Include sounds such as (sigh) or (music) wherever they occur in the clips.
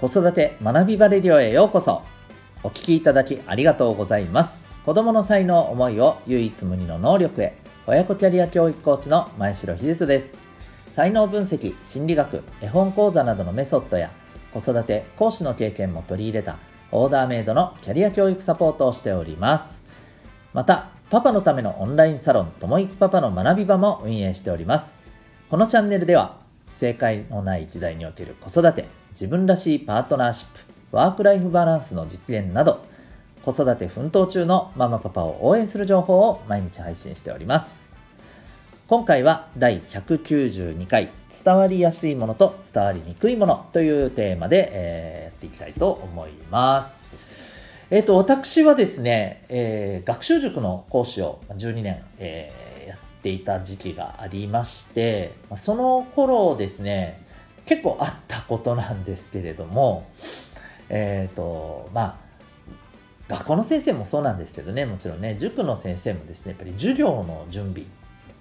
子育て学びバレディオへようこそ。お聞きいただきありがとうございます。子供の才能思いを唯一無二の能力へ。親子キャリア教育コーチの前城秀人です。才能分析心理学絵本講座などのメソッドや子育て講師の経験も取り入れたオーダーメイドのキャリア教育サポートをしております。またパパのためのオンラインサロンともいくパパの学び場も運営しております。このチャンネルでは正解のない時代における子育て自分らしいパートナーシップワークライフバランスの実現など子育て奮闘中のママパパを応援する情報を毎日配信しております。今回は第192回伝わりやすいものと伝わりにくいものというテーマで、えー、やっていきたいと思います。えっ、ー、と私はですね、えー、学習塾の講師を12年、えー、やっていた時期がありましてその頃ですね結構あったことなんですけれども、えっ、ー、と、まあ、学校の先生もそうなんですけどね、もちろんね、塾の先生もですね、やっぱり授業の準備っ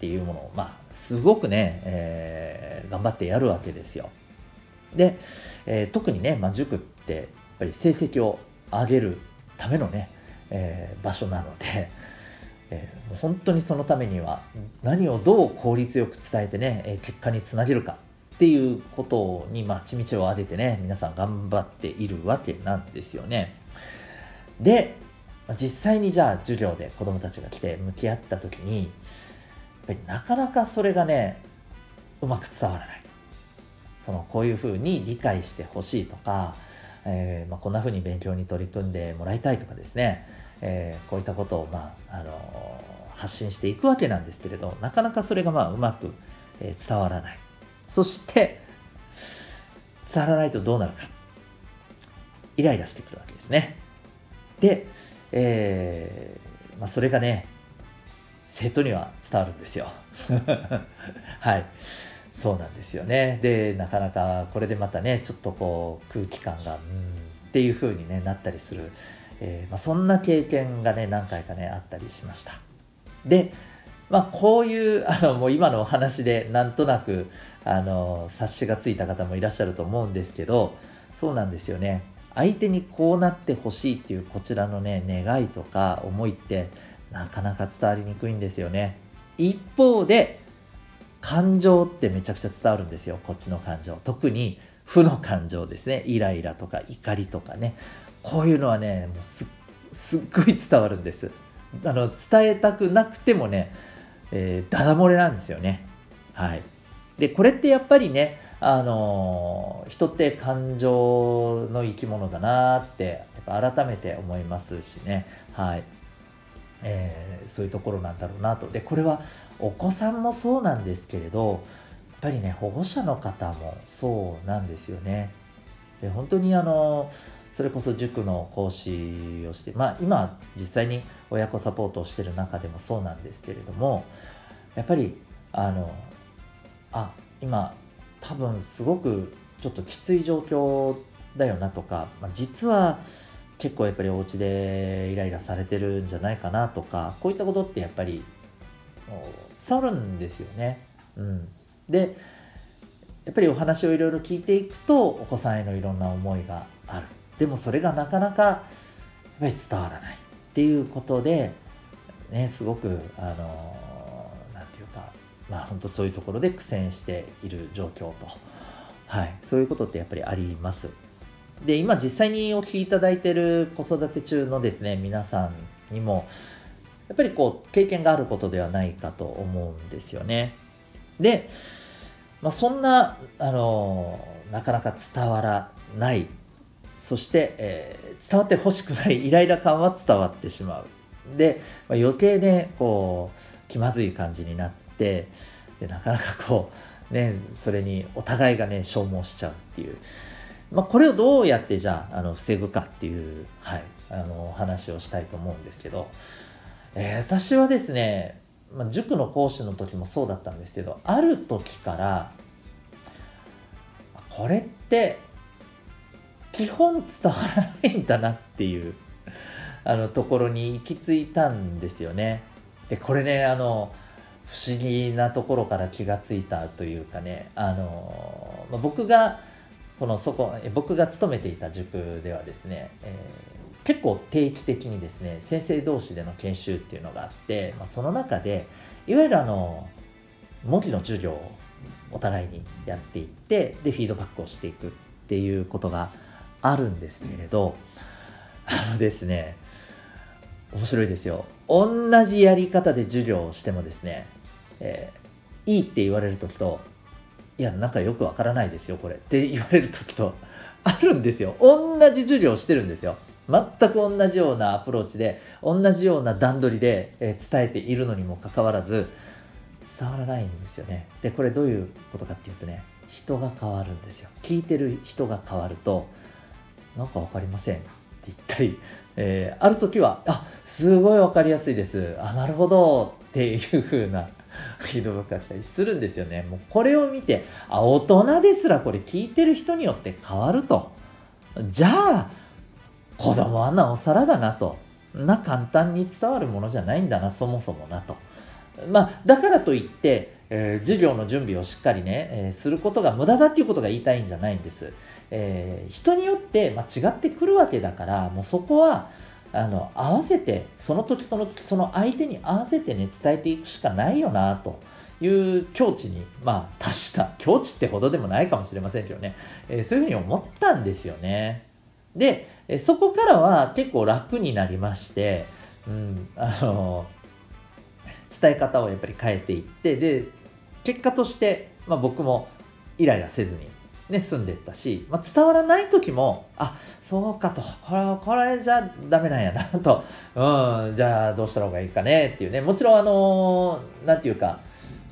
ていうものを、まあ、すごくね、えー、頑張ってやるわけですよ。で、えー、特にね、まあ、塾ってやっぱり成績を上げるためのね、えー、場所なので、えー、本当にそのためには何をどう効率よく伝えてね、結果につなげるかっていうことに、まあ、ちみちを上げてね、皆さん頑張っているわけなんですよね。で、実際にじゃあ授業で子供たちが来て向き合った時に、やっぱりなかなかそれがね、うまく伝わらない。そのこういうふうに理解してほしいとか、えー、まあ、こんなふうに勉強に取り組んでもらいたいとかですね、えー、こういったことを、まああのー、発信していくわけなんですけれどなかなかそれがまあうまく、え伝わらないそして伝わらないとどうなるか。イライラしてくるわけですね。で、えーまあ、それがね生徒には伝わるんですよ。(laughs) はい。そうなんですよね。でなかなかこれでまたねちょっとこう空気感がうんっていう風に、ね、なったりする、えー、まあ、そんな経験がね何回かねあったりしました。でまあこういうあのもう今のお話でなんとなくあの察しがついた方もいらっしゃると思うんですけどそうなんですよね。相手にこうなってほしいっていうこちらのね願いとか思いってなかなか伝わりにくいんですよね。一方で感情ってめちゃくちゃ伝わるんですよ。こっちの感情。特に負の感情ですね。イライラとか怒りとかね。こういうのはねもうすっごい伝わるんです。あの伝えたくなくてもね、えー、ダダ漏れなんですよね。はい。でこれってやっぱりねあの人って感情の生き物だなってやっぱ改めて思いますしね。はい、えー、そういうところなんだろうなと。でこれはお子さんもそうなんですけれどやっぱりね保護者の方もそうなんですよね。で本当にあのそれこそ塾の講師をしてまあ今実際に親子サポートをしてる中でもそうなんですけれどもやっぱりあのあ今多分すごくちょっときつい状況だよなとか、まあ、実は結構やっぱりお家でイライラされてるんじゃないかなとかこういったことってやっぱり伝わるんですよね。うん、でやっぱりお話をいろいろ聞いていくとお子さんへのいろんな思いがあるでもそれがなかなかやっぱり伝わらないっていうことで、ね、すごくあの何て言うかまあ本当そういうところで苦戦している状況と、はい、そういうことってやっぱりあります。で、今実際にお聞きいただいている子育て中のですね、皆さんにも、やっぱりこう、経験があることではないかと思うんですよね。で、まあ、そんな、あの、なかなか伝わらない、そして、えー、伝わってほしくないイライラ感は伝わってしまう。で、まあ、余計ね、こう、気まずい感じになって、でなかなかこう、ね、それにお互いがね、消耗しちゃうっていう。まあ、これをどうやってじゃあ、あの、防ぐかっていう、はい、あの、話をしたいと思うんですけど、えー、私はですね、まあ、塾の講師の時もそうだったんですけど、ある時から、これって、基本伝わらないんだなっていう (laughs) あのところに行き着いたんですよね。でこれねあの不思議なところから気がついたというかねあの、まあ、僕がこのそこ僕が勤めていた塾ではですね、えー、結構定期的にですね先生同士での研修っていうのがあって、まあ、その中でいわゆるあの模擬の授業をお互いにやっていってでフィードバックをしていくっていうことがあるんですけれどあのですね面白いですよ。同じやり方で授業をしてもですね、えー、いいって言われる時といやなんかよくわからないですよこれ。って言われる時とあるんですよ。同じ授業をしてるんですよ。全く同じようなアプローチで同じような段取りで、え伝えているのにもかかわらず伝わらないんですよね。でこれどういうことかっていうとね人が変わるんですよ。聞いてる人が変わるとなんか分かりませんって言ったり、えー、ある時はあすごい分かりやすいです。あなるほどっていう風な (laughs) フィードバックだったりするんですよね。もうこれを見てあ大人ですらこれ聞いてる人によって変わると。じゃあ子供はなおさらだなと。な簡単に伝わるものじゃないんだなそもそもなと。まあ、だからといって、えー、授業の準備をしっかりね、えー、することが無駄だっていうことが言いたいんじゃないんです。えー、人によって、ま、違ってくるわけだから、もうそこは、あの、合わせて、その時その時、その相手に合わせてね、伝えていくしかないよな、という境地に、まあ、達した。境地ってほどでもないかもしれませんけどね、えー、そういうふうに思ったんですよね。で、そこからは結構楽になりまして、うん、あの伝え方をやっぱり変えていってで結果として、まあ、僕もイライラせずに、ね、済んでったし、まあ、伝わらない時もあそうかとこれこれじゃダメなんやなと、うん、じゃあどうした方がいいかねっていうね。もちろんあの何て言うか、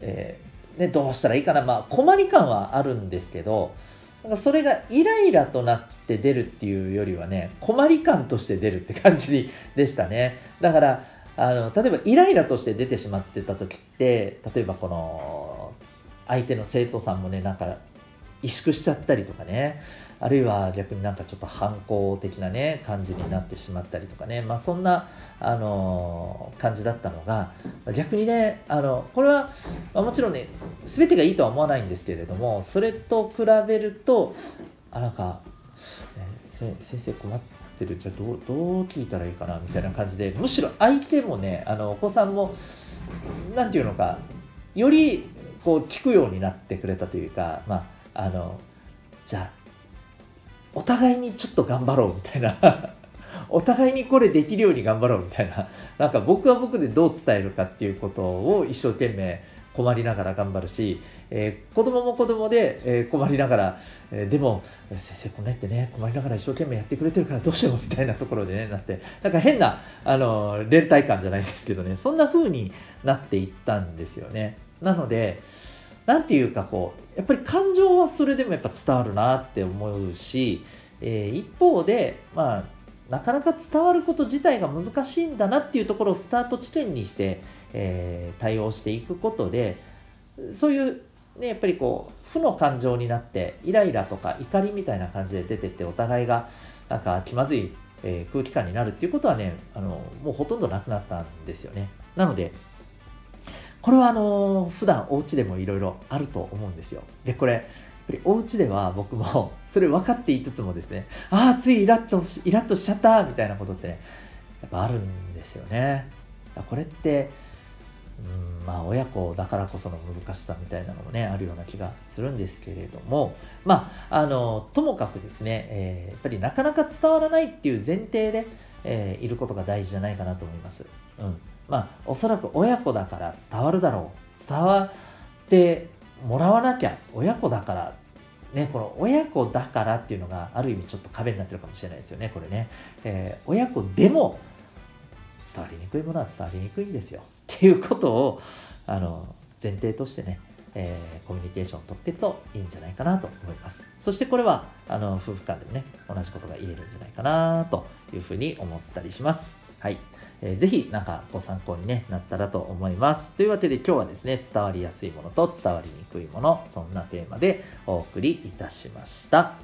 えー、ね、どうしたらいいかな、まあ、困り感はあるんですけどなんかそれがイライラとなって出るっていうよりはね困り感として出るって感じでしたね。だからあの例えばイライラとして出てしまってた時って例えばこの相手の生徒さんもねなんか萎縮しちゃったりとかね。あるいは逆になんかちょっと反抗的なね感じになってしまったりとかね。まあそんなあの感じだったのが逆にねあのこれは、もちろんね全てがいいとは思わないんですけれどもそれと比べるとあなんか、え先生困っててる。じゃあどうどう聞いたらいいかなみたいな感じでむしろ相手もねあのお子さんも何て言うのかよりこう聞くようになってくれたというかまああのじゃあお互いにちょっと頑張ろうみたいな。(laughs) お互いにこれできるように頑張ろうみたいな。なんか僕は僕でどう伝えるかっていうことを一生懸命困りながら頑張るし、えー、子供も子供で、えー、困りながら、えー、でも先生こんなってね困りながら一生懸命やってくれてるからどうしようみたいなところでねなって。なんか変なあの連帯感じゃないですけどね。そんな風になっていったんですよね。なので何て言うかこうやっぱり感情はそれでもやっぱ伝わるなって思うし、えー、一方でまあなかなか伝わること自体が難しいんだなっていうところをスタート地点にして、えー、対応していくことでそういうねやっぱりこう負の感情になってイライラとか怒りみたいな感じで出てってお互いがなんか気まずい、えー、空気感になるっていうことはねあのもうほとんどなくなったんですよね。なのでこれはあの普段お家でもいろいろあると思うんですよ。でこれやっぱりお家では僕も (laughs) それ分かっていつつもですねああついイラッとイラッとしちゃったみたいなことってねやっぱあるんですよね。これってうんまあ親子だからこその難しさみたいなのもねあるような気がするんですけれどもまああのともかくですね、えー、やっぱりなかなか伝わらないっていう前提で、えー、いることが大事じゃないかなと思います。うん。まあ、おそらく親子だから伝わるだろう伝わってもらわなきゃ親子だからね、この親子だからっていうのがある意味ちょっと壁になってるかもしれないですよね、これね。えー、親子でも伝わりにくいものは伝わりにくいんですよ。(laughs) っていうことをあの前提としてね、えー、コミュニケーションをとっていくといいんじゃないかなと思います。そしてこれはあの夫婦間でもね、同じことが言えるんじゃないかなというふうに思ったりします。はい。えー、ぜひなんかご参考に、ね、なったらと思います。というわけで今日はですね、伝わりやすいものと伝わりにくいもの、そんなテーマでお送りいたしました。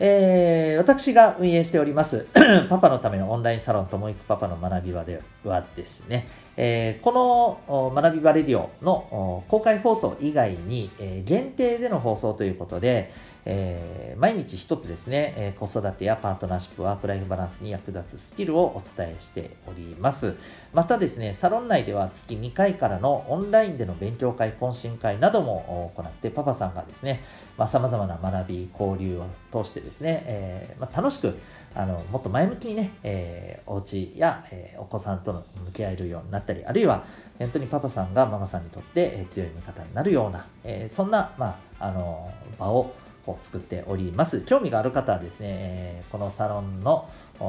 えー、私が運営しております (clears throat) パパのためのオンラインサロンともいくパパの学び場ではですね、えー、この学び場レディオの公開放送以外に、えー、限定での放送ということで、えー、毎日一つですね、えー、子育てやパートナーシップ、ワークライフバランスに役立つスキルをお伝えしております。またですね、サロン内では月2回からのオンラインでの勉強会、懇親会なども行って、パパさんがですね、まあ、様々な学び、交流を通してですね、えー、まあ、楽しく、あの、もっと前向きにね、えー、お家や、えー、お子さんとの向き合えるようになったり、あるいは、本当にパパさんがママさんにとって、え強い味方になるような、えそんな、まあ、あの、場をを作っております。興味がある方はですね、このサロンのウ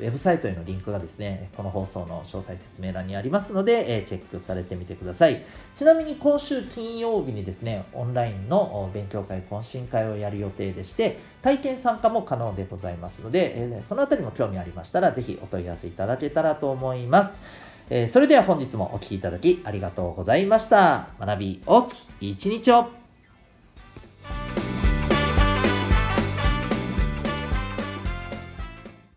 ェブサイトへのリンクがですね、この放送の詳細説明欄にありますので、チェックされてみてください。ちなみに今週金曜日にですね、オンラインの勉強会、懇親会をやる予定でして、体験参加も可能でございますので、そのあたりも興味ありましたら、ぜひお問い合わせいただけたらと思います。それでは本日もお聴きいただきありがとうございました。学び大きい一日を